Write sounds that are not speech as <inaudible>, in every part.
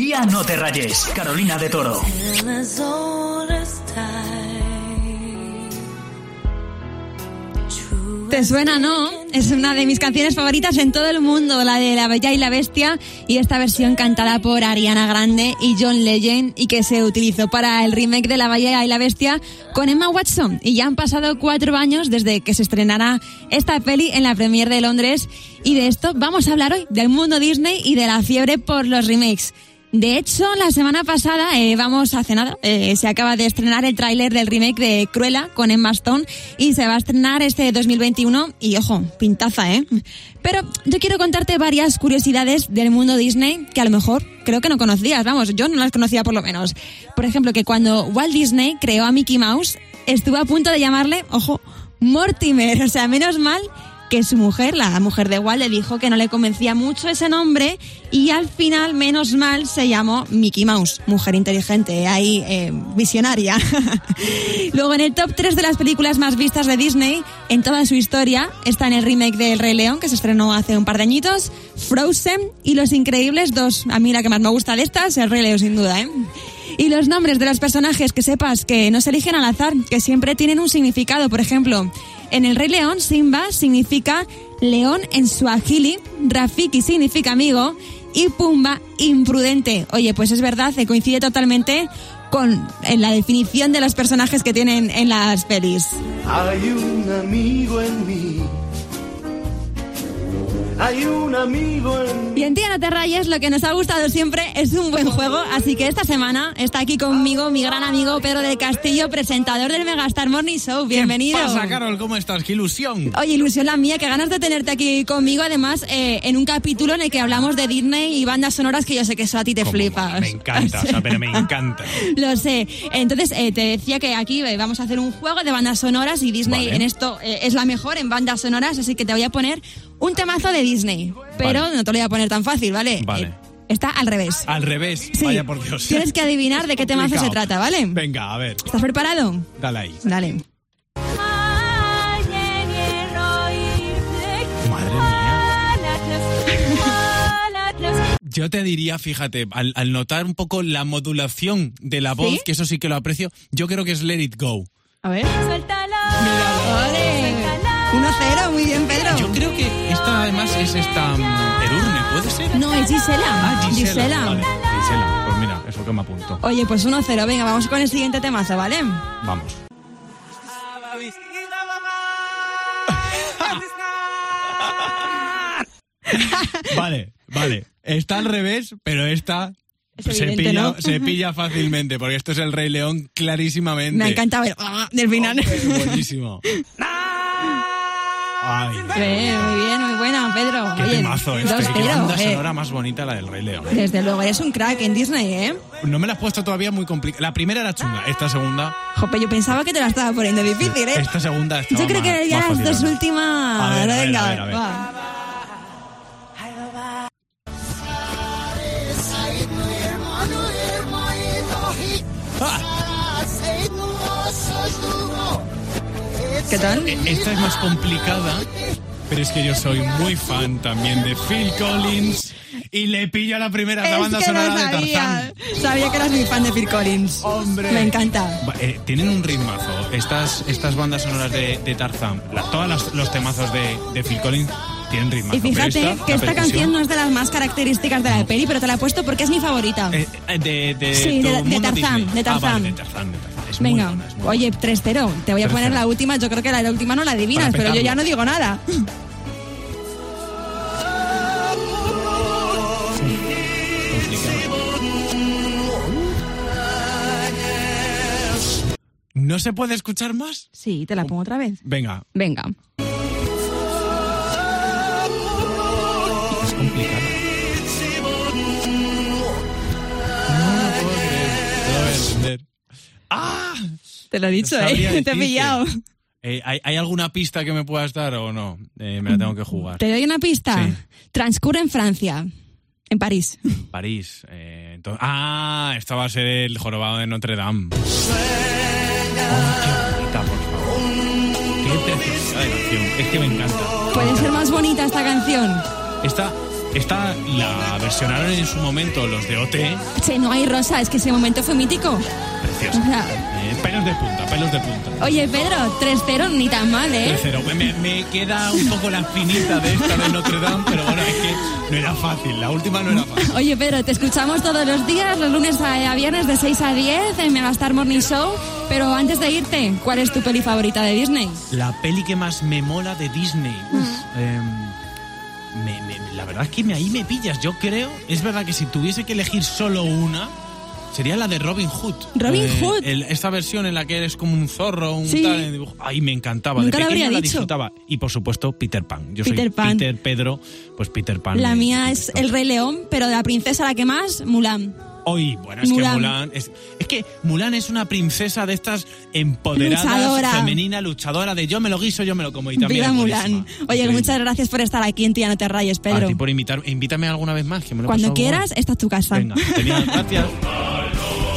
Tía, no te rayes. Carolina de Toro. ¿Te suena, no? Es una de mis canciones favoritas en todo el mundo, la de La Bella y la Bestia, y esta versión cantada por Ariana Grande y John Legend, y que se utilizó para el remake de La Bella y la Bestia con Emma Watson. Y ya han pasado cuatro años desde que se estrenara esta peli en la premier de Londres, y de esto vamos a hablar hoy, del mundo Disney y de la fiebre por los remakes. De hecho, la semana pasada, eh, vamos hace nada, eh, se acaba de estrenar el tráiler del remake de Cruella con Emma Stone y se va a estrenar este 2021 y ojo, pintaza, ¿eh? Pero yo quiero contarte varias curiosidades del mundo Disney que a lo mejor creo que no conocías, vamos, yo no las conocía por lo menos. Por ejemplo, que cuando Walt Disney creó a Mickey Mouse, estuvo a punto de llamarle, ojo, Mortimer, o sea, menos mal que su mujer, la mujer de Walt, le dijo que no le convencía mucho ese nombre y al final, menos mal, se llamó Mickey Mouse, mujer inteligente, ahí eh, visionaria. <laughs> Luego en el top 3 de las películas más vistas de Disney en toda su historia está en el remake de El Rey León, que se estrenó hace un par de añitos, Frozen y Los Increíbles 2. A mí la que más me gusta de estas, El Rey León sin duda, ¿eh? Y los nombres de los personajes que sepas que no se eligen al azar, que siempre tienen un significado. Por ejemplo, en El Rey León, Simba significa león en suajili, Rafiki significa amigo y Pumba imprudente. Oye, pues es verdad, se coincide totalmente con en la definición de los personajes que tienen en las pelis. Hay un amigo en mí. Hay un amigo en. Y en Tía No Te Rayes lo que nos ha gustado siempre es un buen juego, así que esta semana está aquí conmigo mi gran amigo Pedro del Castillo, presentador del Megastar Morning Show. Bienvenido. ¿Qué pasa, Carol? ¿Cómo estás? ¡Qué ilusión! Oye, ilusión la mía, que ganas de tenerte aquí conmigo, además, eh, en un capítulo en el que hablamos de Disney y bandas sonoras que yo sé que eso a ti te Cómo flipas. Me encanta, o sea, pero me <laughs> encanta. Lo sé. Entonces, eh, te decía que aquí eh, vamos a hacer un juego de bandas sonoras y Disney Vale. en esto eh, es la mejor en bandas sonoras, así que te voy a poner un temazo de Disney. Pero Vale. no te lo voy a poner tan fácil, ¿vale? Vale. Eh, está al revés. Al revés, Sí. vaya por Dios. Tienes que adivinar de qué temazo se trata, ¿vale? Venga, a ver, ¿Estás preparado? dale ahí. Dale. Madre mía. Yo te diría, fíjate, al, al notar un poco la modulación de la voz, ¿Sí? que eso sí que lo aprecio, yo creo que es Let It Go. A ver. ¡Ole! 1-0, muy bien, Pedro. Yo creo que además es esta mm, Edurne, ¿puede ser? No, es Gisela. Ah, Gisela. Gisela. Vale, Gisela. Pues mira, eso que me apunto. Oye, pues 1-0. Venga, vamos con el siguiente temazo, ¿vale? Vamos. <laughs> Vale, vale. Está al revés, pero esta Es se, evidente, pilla, ¿no? se pilla fácilmente, porque esto es el Rey León clarísimamente. Me ha encantado ver del final. Hombre, buenísimo. <laughs> Ay, muy bien, muy buena, Pedro. qué Oye, temazo este. dos Qué banda eh. sonora más bonita la del Rey León. Desde luego, eres un crack en Disney, ¿eh? No me la has puesto todavía muy complicada. La primera era chunga, esta segunda, Jope, yo pensaba que te la estaba poniendo difícil, ¿eh? esta segunda Yo creo que más- ya más las dos últimas. A ver, a ver, Venga, a ver, a ver. va. ¿Qué tal? Eh, Esta es más complicada, pero es que yo soy muy fan también de Phil Collins y le pillo a la primera la banda que sonora de sabía. Tarzán. Sabía que eras muy fan de Phil Collins. Hombre. Me encanta. Eh, tienen un ritmazo. Estas, estas bandas sonoras de, de Tarzán, la- todos los, los temazos de, de Phil Collins tienen ritmazo. Y fíjate esta, que esta canción no es de las más características de la peli, pero te la he puesto porque es mi favorita. eh, de, de, Sí, de- de mundo Tarzán, Disney. de Tarzán. Ah, vale, de Tarzán, de Tarzán. Venga, oye, 3-0. Te voy a poner 3-0. la última. Yo creo que la, la última no la adivinas, pero yo ya no digo nada. ¿No se puede escuchar más? Sí, te la pongo otra vez. Venga, Venga. es complicada. ¡Ah! Te lo he dicho, No ¿eh? <laughs> Te he pillado. Eh, ¿hay, hay alguna pista que me puedas dar o no? Eh, me la tengo que jugar. Te doy una pista. Sí. Transcurre en Francia. En París. París. eh, entonces- ah, esto va a ser el jorobado de Notre Dame. Oh, qué bonita, por favor. Qué preciosidad de canción. Es que me encanta. ¿Puede ser más bonita esta canción? Esta, Esta la versionaron en su momento los de OT. Che, no hay rosa, es que ese momento fue mítico. Precioso. O sea, Eh, pelos de punta, pelos de punta. Oye, Pedro, 3-0, ni tan mal, ¿eh? 3-0. Me, me queda un poco la finita de esta de Notre Dame, pero bueno, es que no era fácil. La última no era fácil. Oye, Pedro, te escuchamos todos los días, los lunes a, a viernes de 6 a 10 en Megastar Morning Show. Pero antes de irte, ¿cuál es tu peli favorita de Disney? La peli que más me mola de Disney. Uf, em, me- me- la verdad es que me- ahí me pillas. Yo creo, es verdad que si tuviese que elegir solo una, sería la de Robin Hood. Robin Eh, Hood. el- esta versión en la que eres como un zorro, un Sí. tal en. Ay, me encantaba. Nunca de pequeño la dicho. disfrutaba. Y por supuesto, Peter Pan. Yo Peter soy Pan. Peter Pedro, pues Peter Pan. La mía es. El Rey León, pero de la princesa la que más, Mulan. Hoy, bueno, es Mulan. que Mulan es, es que Mulan es una princesa de estas empoderadas, Luchadora. femenina, luchadora de yo me lo guiso, yo me lo como y también Viva Mulan. buenísima. Oye, Increíble. muchas gracias por estar aquí en Tía No Te Rayes, A Pedro. ti por invitar, invítame alguna vez más. Que me lo he Cuando quieras, esta es tu casa. Venga, genial, gracias. <laughs>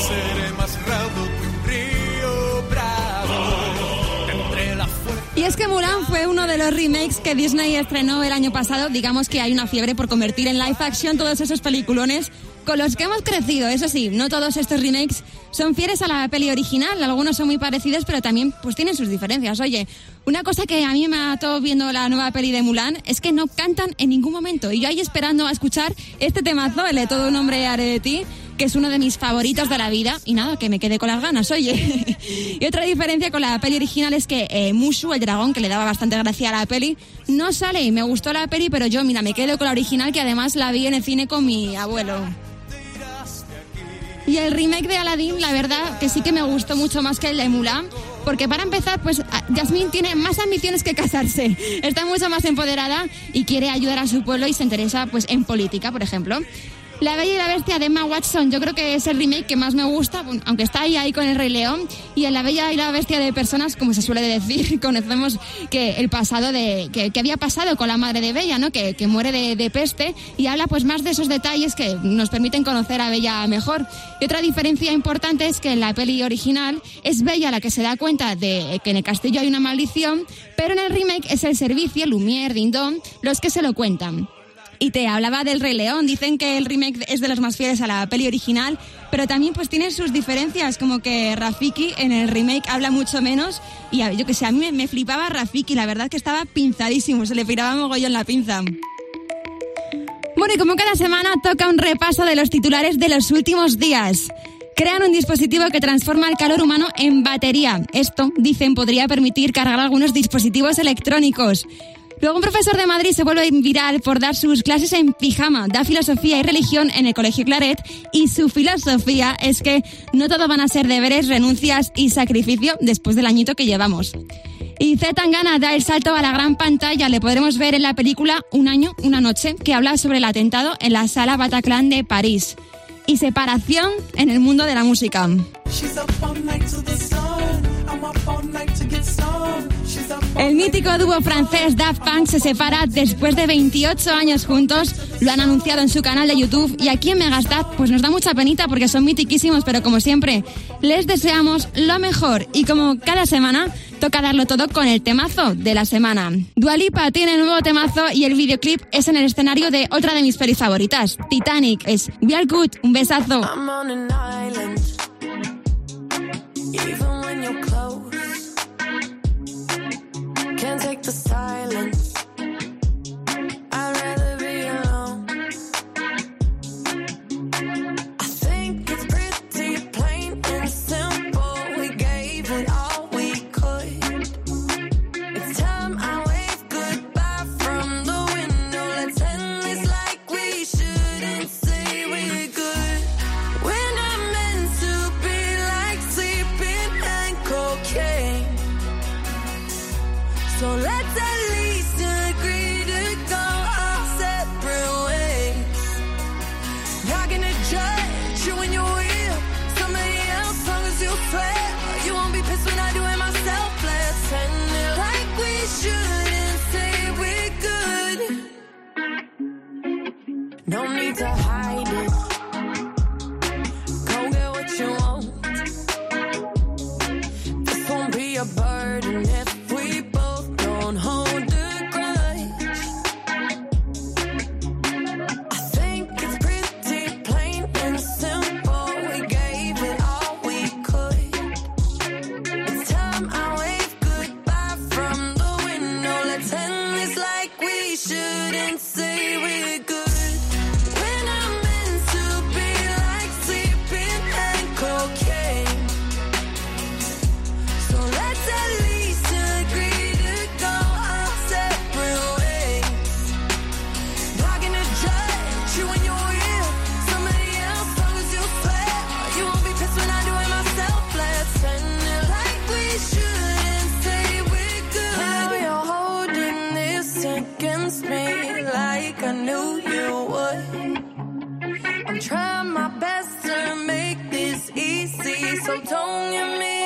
Seré más raudo que un río bravo. Tendré la fuerza. Y es que Mulan fue uno de los remakes que Disney estrenó el año pasado. Digamos que hay una fiebre por convertir en live action todos esos peliculones con los que hemos crecido. Eso sí, no todos estos remakes son fieles a la peli original. Algunos son muy parecidos, pero también pues tienen sus diferencias. Oye, una cosa que a mí me mató viendo la nueva peli de Mulan es que no cantan en ningún momento. Y yo ahí esperando a escuchar este temazo, el de Todo un hombre haré de ti, que es uno de mis favoritos de la vida. Y nada, que me quedé con las ganas, oye. <laughs> y otra diferencia con la peli original es que eh, Mushu, el dragón, que le daba bastante gracia a la peli, no sale y me gustó la peli, pero yo, mira, me quedo con la original, que además la vi en el cine con mi abuelo. Y el remake de Aladdin, la verdad que sí que me gustó mucho más que el de Mulan, porque para empezar, pues Jasmine tiene más ambiciones que casarse, <laughs> está mucho más empoderada y quiere ayudar a su pueblo y se interesa pues en política, por ejemplo. La Bella y la Bestia de Emma Watson, yo creo que es el remake que más me gusta, aunque está ahí, ahí con el Rey León. Y en La Bella y la Bestia de personas, como se suele decir, <laughs> conocemos que el pasado de, que, había pasado con la madre de Bella, ¿no? Que, muere de, de peste y habla pues más de esos detalles que nos permiten conocer a Bella mejor. Y otra diferencia importante es que en la peli original es Bella la que se da cuenta de que en el castillo hay una maldición, pero en el remake es el servicio, Lumière, Dindon, los que se lo cuentan. Y te hablaba del Rey León. Dicen que el remake es de los más fieles a la peli original, pero también pues tiene sus diferencias, como que Rafiki en el remake habla mucho menos. Y yo que sé, a mí me flipaba Rafiki, la verdad que estaba pinzadísimo, se le piraba mogollón la pinza. Bueno, y como cada semana toca un repaso de los titulares de los últimos días. Crean un dispositivo que transforma el calor humano en batería. Esto, dicen, podría permitir cargar algunos dispositivos electrónicos. Luego un profesor de Madrid se vuelve viral por dar sus clases en pijama, da filosofía y religión en el Colegio Claret y su filosofía es que no todo van a ser deberes, renuncias y sacrificio después del añito que llevamos. Y Z Tangana da el salto a la gran pantalla. Le podremos ver en la película Un año, una noche, que habla sobre el atentado en la sala Bataclan de París. Y separación en el mundo de la música. El mítico dúo francés Daft Punk se separa después de 28 años juntos. Lo han anunciado en su canal de YouTube y aquí en Megastar pues nos da mucha penita porque son mitiquísimos, pero como siempre les deseamos lo mejor y como cada semana toca darlo todo con el temazo de la semana. Dualipa tiene un nuevo temazo y el videoclip es en el escenario de otra de mis pelis favoritas, Titanic. Es We Are Good, un besazo. The silence. miss me like I knew you would. I'm trying my best to make this easy, so don't me.